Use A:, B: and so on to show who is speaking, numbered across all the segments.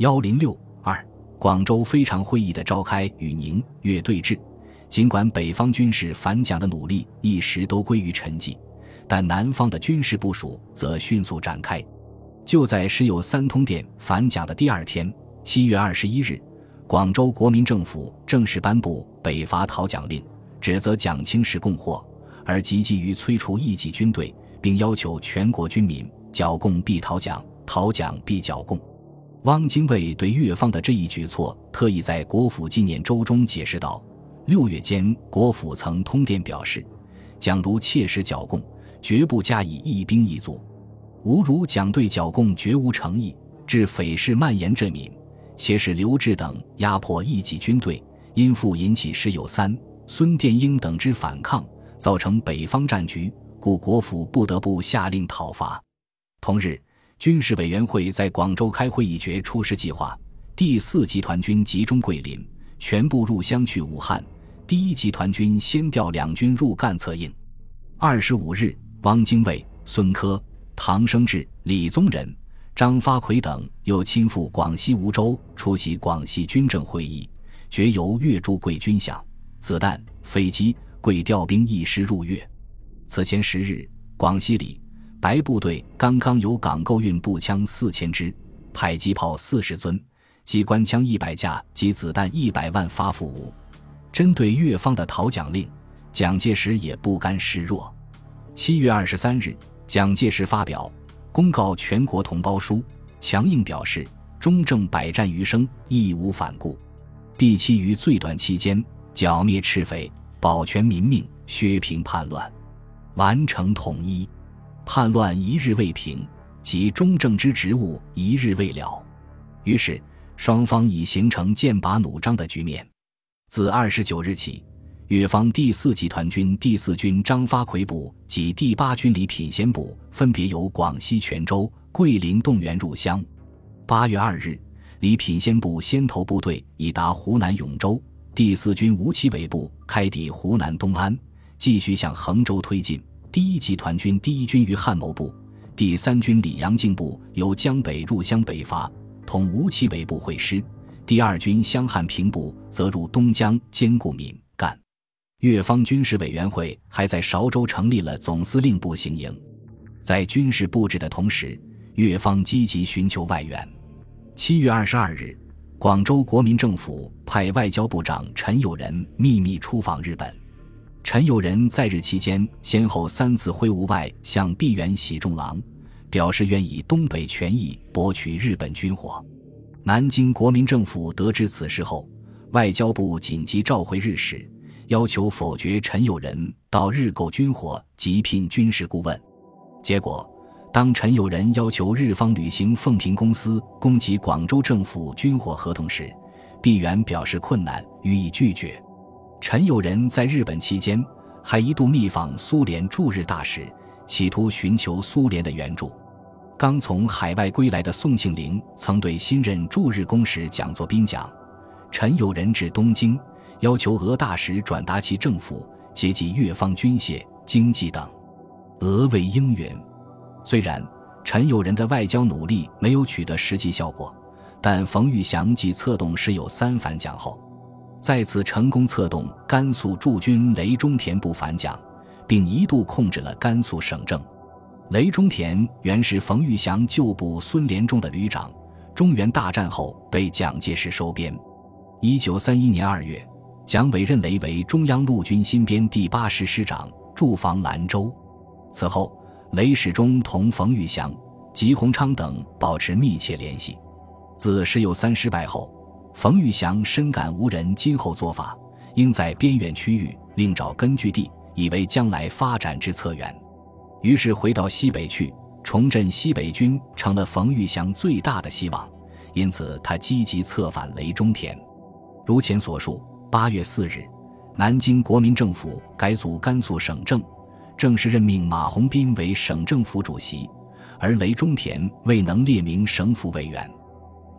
A: 幺零六二，广州非常会议的召开与宁粤对峙，尽管北方军事反蒋的努力一时都归于沉寂，但南方的军事部署则迅速展开。就在时有三通电反蒋的第二天，七月二十一日，广州国民政府正式颁布北伐讨蒋令，指责蒋清是共祸，而积极于催除异己军队，并要求全国军民剿共必讨蒋，讨蒋必剿共。汪精卫对越方的这一举措，特意在国府纪念周中解释道：“六月间，国府曾通电表示，蒋如切实剿共，绝不加以一兵一卒。吾如蒋对剿共绝无诚意，致匪事蔓延这民，且使刘志等压迫异己军队，因复引起石友三、孙殿英等之反抗，造成北方战局，故国府不得不下令讨伐。”同日。军事委员会在广州开会议决出师计划，第四集团军集中桂林，全部入湘去武汉。第一集团军先调两军入赣策应。二十五日，汪精卫、孙科、唐生智、李宗仁、张发奎等又亲赴广西梧州出席广西军政会议，决由粤驻桂军饷、子弹、飞机、桂调兵一师入粤。此前十日，广西里。白部队刚刚由港购运步枪四千支、迫击炮四十尊、机关枪一百架及子弹一百万发赴吴。针对越方的讨蒋令，蒋介石也不甘示弱。七月二十三日，蒋介石发表公告全国同胞书，强硬表示：中正百战余生，义无反顾，必期于最短期间剿灭赤匪，保全民命，削平叛乱，完成统一。叛乱一日未平，即中正之职务一日未了。于是，双方已形成剑拔弩张的局面。自二十九日起，越方第四集团军第四军张发奎部及第八军李品仙部分别由广西泉州、桂林动员入湘。八月二日，李品仙部先头部队已达湖南永州，第四军吴奇伟部开抵湖南东安，继续向衡州推进。第一集团军第一军于汉谋部，第三军李阳敬部由江北入湘北伐，同吴奇伟部会师；第二军湘汉平部则入东江兼顾闽赣。越方军事委员会还在韶州成立了总司令部行营。在军事布置的同时，越方积极寻求外援。七月二十二日，广州国民政府派外交部长陈友仁秘密出访日本。陈友仁在日期间先后三次挥吴外向毕原喜重郎，表示愿以东北权益博取日本军火。南京国民政府得知此事后，外交部紧急召回日使，要求否决陈友仁到日购军火及聘军事顾问。结果，当陈友仁要求日方履行奉平公司供给广州政府军火合同时，毕原表示困难，予以拒绝。陈友仁在日本期间，还一度密访苏联驻日大使，企图寻求苏联的援助。刚从海外归来的宋庆龄曾对新任驻日公使蒋作斌讲：“陈友仁至东京，要求俄大使转达其政府接济越方军械、经济等。”俄未应允。虽然陈友仁的外交努力没有取得实际效果，但冯玉祥即策动时有三反蒋后。再次成功策动甘肃驻军雷中田部反蒋，并一度控制了甘肃省政。雷中田原是冯玉祥旧部孙连仲的旅长，中原大战后被蒋介石收编。一九三一年二月，蒋委任雷为中央陆军新编第八师师长，驻防兰州。此后，雷始终同冯玉祥、吉鸿昌等保持密切联系。自石友三失败后。冯玉祥深感无人今后做法，应在边远区域另找根据地，以为将来发展之策源。于是回到西北去，重振西北军成了冯玉祥最大的希望。因此，他积极策反雷中田。如前所述，八月四日，南京国民政府改组甘肃省政，正式任命马鸿宾为省政府主席，而雷中田未能列明省府委员。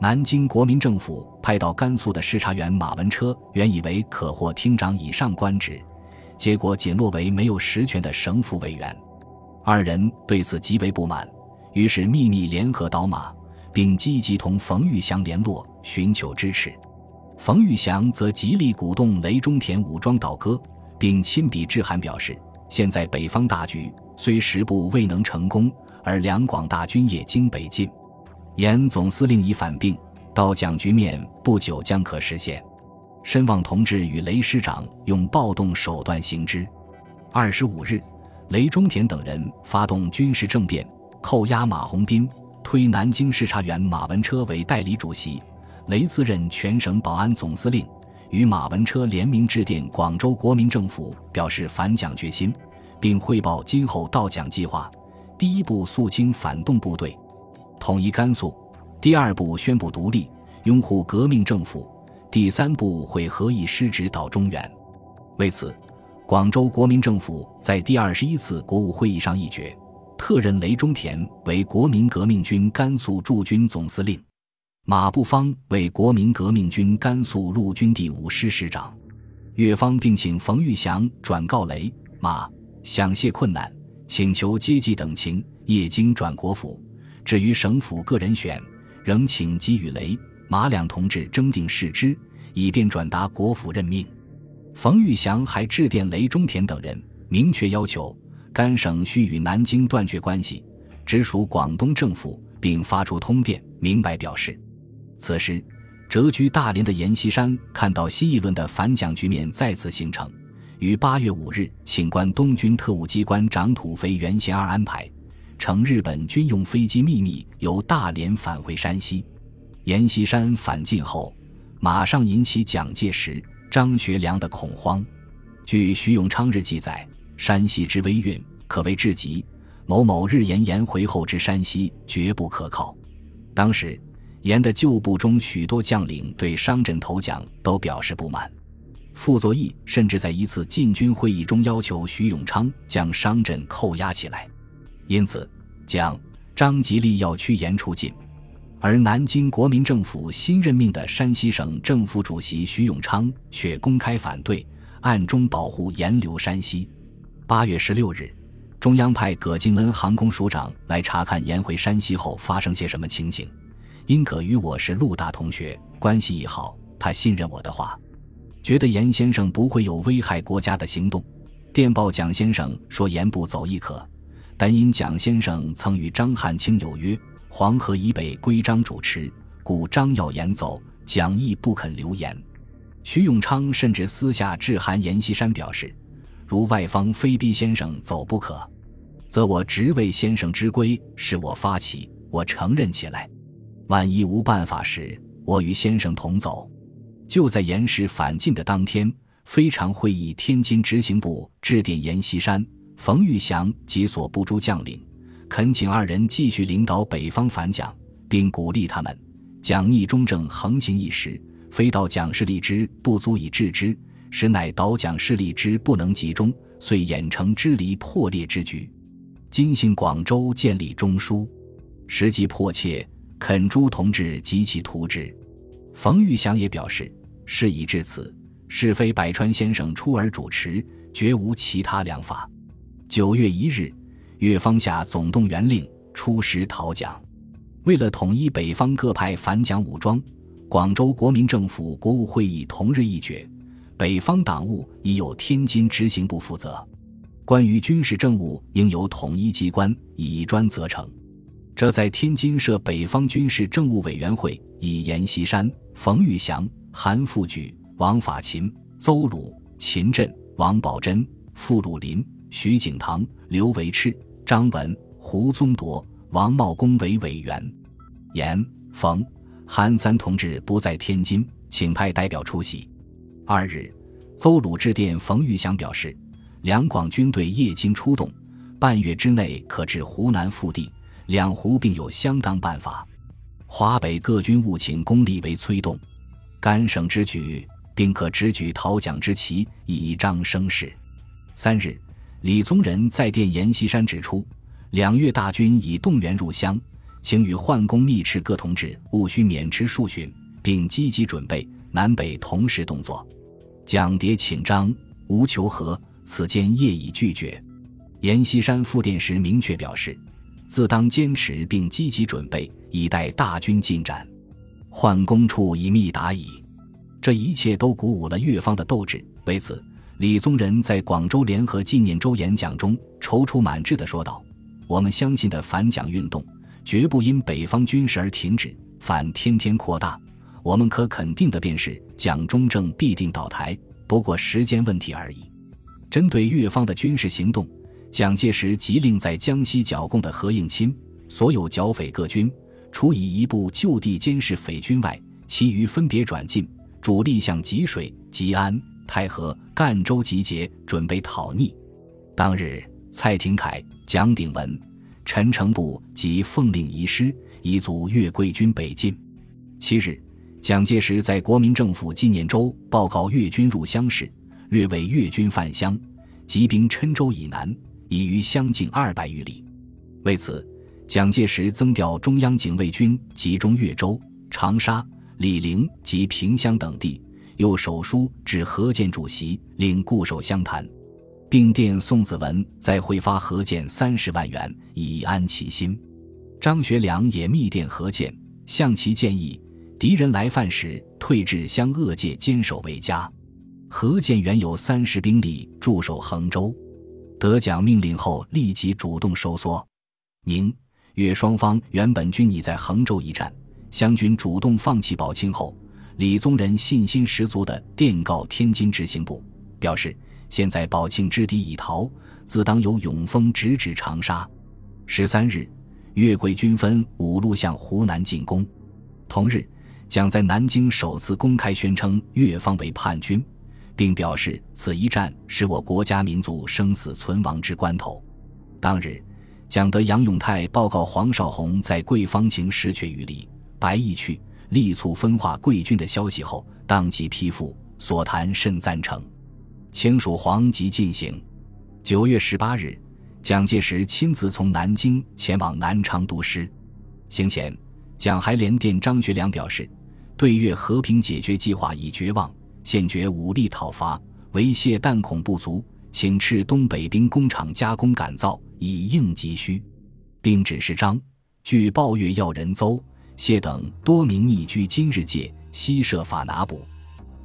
A: 南京国民政府派到甘肃的视察员马文车原以为可获厅长以上官职，结果仅落为没有实权的省府委员。二人对此极为不满，于是秘密联合倒马，并积极同冯玉祥联络，寻求支持。冯玉祥则极力鼓动雷中田武装倒戈，并亲笔致函表示：现在北方大局虽十步未能成功，而两广大军也经北进，严总司令已反病，到蒋局面不久将可实现。申望同志与雷师长用暴动手段行之。二十五日，雷中田等人发动军事政变，扣押马鸿宾，推南京视察员马文车为代理主席。雷自任全省保安总司令，与马文车联名致电广州国民政府，表示反蒋决心，并汇报今后到蒋计划。第一步肃清反动部队，统一甘肃；第二步宣布独立，拥护革命政府。第三步会合议师指导中原，为此，广州国民政府在第二十一次国务会议上议决，特任雷中田为国民革命军甘肃驻军总司令，马步芳为国民革命军甘肃陆军第五师师长。越方并请冯玉祥转告雷马，想谢困难，请求接济等情，业经转国府。至于省府个人选，仍请给予雷。马两同志征定事之，以便转达国府任命。冯玉祥还致电雷中田等人，明确要求甘省需与南京断绝关系，直属广东政府，并发出通电，明白表示。此时，谪居大连的阎锡山看到新一轮的反蒋局面再次形成，于八月五日请关东军特务机关长土肥原贤二安排，乘日本军用飞机秘密由大连返回山西。阎锡山返晋后，马上引起蒋介石、张学良的恐慌。据徐永昌日记载，山西之危运可谓至极。某某日言言回后之山西绝不可靠。当时，阎的旧部中许多将领对商镇投蒋都表示不满。傅作义甚至在一次禁军会议中要求徐永昌将商镇扣押起来。因此，蒋、张吉利要驱严出境。而南京国民政府新任命的山西省政府主席徐永昌却公开反对，暗中保护沿流山西。八月十六日，中央派葛敬恩航空署长来查看沿回山西后发生些什么情形。因葛与我是陆大同学，关系亦好，他信任我的话，觉得严先生不会有危害国家的行动。电报蒋先生说严不走亦可，但因蒋先生曾与张汉卿有约。黄河以北归张主持，故张要言走，蒋亦不肯留言。徐永昌甚至私下致函阎锡山，表示：如外方非逼先生走不可，则我直为先生之规，是我发起，我承认起来。万一无办法时，我与先生同走。就在严氏返晋的当天，非常会议天津执行部致电阎锡山、冯玉祥及所部诸将领。恳请二人继续领导北方反蒋，并鼓励他们：蒋逆中正横行一时，非到蒋势力之不足以制之，实乃倒蒋势力之不能集中，遂演成支离破裂之局。今幸广州建立中枢，时机迫切，恳诸同志及其图之。冯玉祥也表示：事已至此，是非百川先生出而主持，绝无其他良法。九月一日。越方下总动员令，出师讨蒋。为了统一北方各派反蒋武装，广州国民政府国务会议同日议决，北方党务已由天津执行部负责，关于军事政务应由统一机关以专责成。这在天津设北方军事政务委员会，以阎锡山、冯玉祥、韩复榘、王法勤、邹鲁、秦振、王宝珍、傅禄林、徐景堂、刘维赤。张文、胡宗铎、王茂公为委员，严、冯、韩三同志不在天津，请派代表出席。二日，邹鲁致电冯玉祥表示，两广军队夜经出动，半月之内可至湖南腹地，两湖并有相当办法。华北各军务请功力为催动，甘省之举，并可直举讨蒋之旗，以彰声势。三日。李宗仁在电阎锡山指出，两月大军已动员入湘，请与宦公密敕各同志务须免职数旬，并积极准备南北同时动作。蒋谍请张无求和，此间业已拒绝。阎锡山复电时明确表示，自当坚持并积极准备，以待大军进展。宦公处以密达矣。这一切都鼓舞了越方的斗志。为此，李宗仁在广州联合纪念周演讲中踌躇满志地说道：“我们相信的反蒋运动，绝不因北方军事而停止，反天天扩大。我们可肯定的便是，蒋中正必定倒台，不过时间问题而已。”针对越方的军事行动。蒋介石即令在江西剿共的何应钦，所有剿匪各军，除以一部就地监视匪军外，其余分别转进，主力向吉水、吉安、太和、赣州集结，准备讨逆。当日，蔡廷锴、蒋鼎文、陈诚部即奉令移师，以阻粤桂军北进。七日，蒋介石在国民政府纪念周报告粤军入湘时，略为粤军犯湘，集兵郴州以南。已于湘境二百余里，为此，蒋介石增调中央警卫军集中岳州、长沙、醴陵及萍乡等地，又手书致何键主席，令固守湘潭，并电宋子文再汇发何键三十万元，以安其心。张学良也密电何键，向其建议，敌人来犯时，退至湘鄂界坚守为佳。何键原有三十兵力驻守衡州。得奖命令后，立即主动收缩。宁、粤双方原本均已在衡州一战，湘军主动放弃宝庆后，李宗仁信心十足地电告天津执行部，表示现在宝庆之敌已逃，自当由永丰直指长沙。十三日，粤桂军分五路向湖南进攻。同日，蒋在南京首次公开宣称粤方为叛军。并表示，此一战是我国家民族生死存亡之关头。当日，蒋德、杨永泰报告黄绍竑在桂方情失却于李、白毅去，力促分化桂军的消息后，当即批复，所谈甚赞成。清蜀黄即进行。九月十八日，蒋介石亲自从南京前往南昌督师。行前，蒋还连电张学良表示，对越和平解决计划已绝望。现觉武力讨伐，为谢弹孔不足，请斥东北兵工厂加工改造，以应急需，并指示张、据报月要人邹、谢等多名匿居今日界，悉设法拿捕。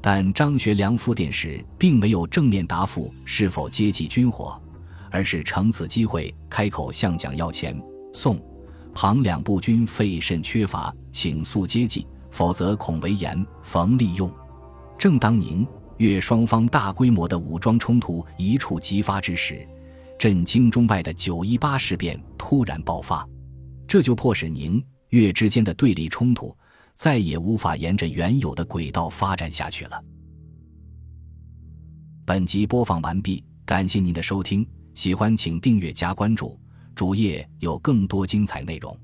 A: 但张学良复电时，并没有正面答复是否接济军火，而是乘此机会开口向蒋要钱。宋、庞两部军费甚缺乏，请速接济，否则恐为严逢利用。正当宁粤双方大规模的武装冲突一触即发之时，震惊中外的九一八事变突然爆发，这就迫使宁月之间的对立冲突再也无法沿着原有的轨道发展下去了。本集播放完毕，感谢您的收听，喜欢请订阅加关注，主页有更多精彩内容。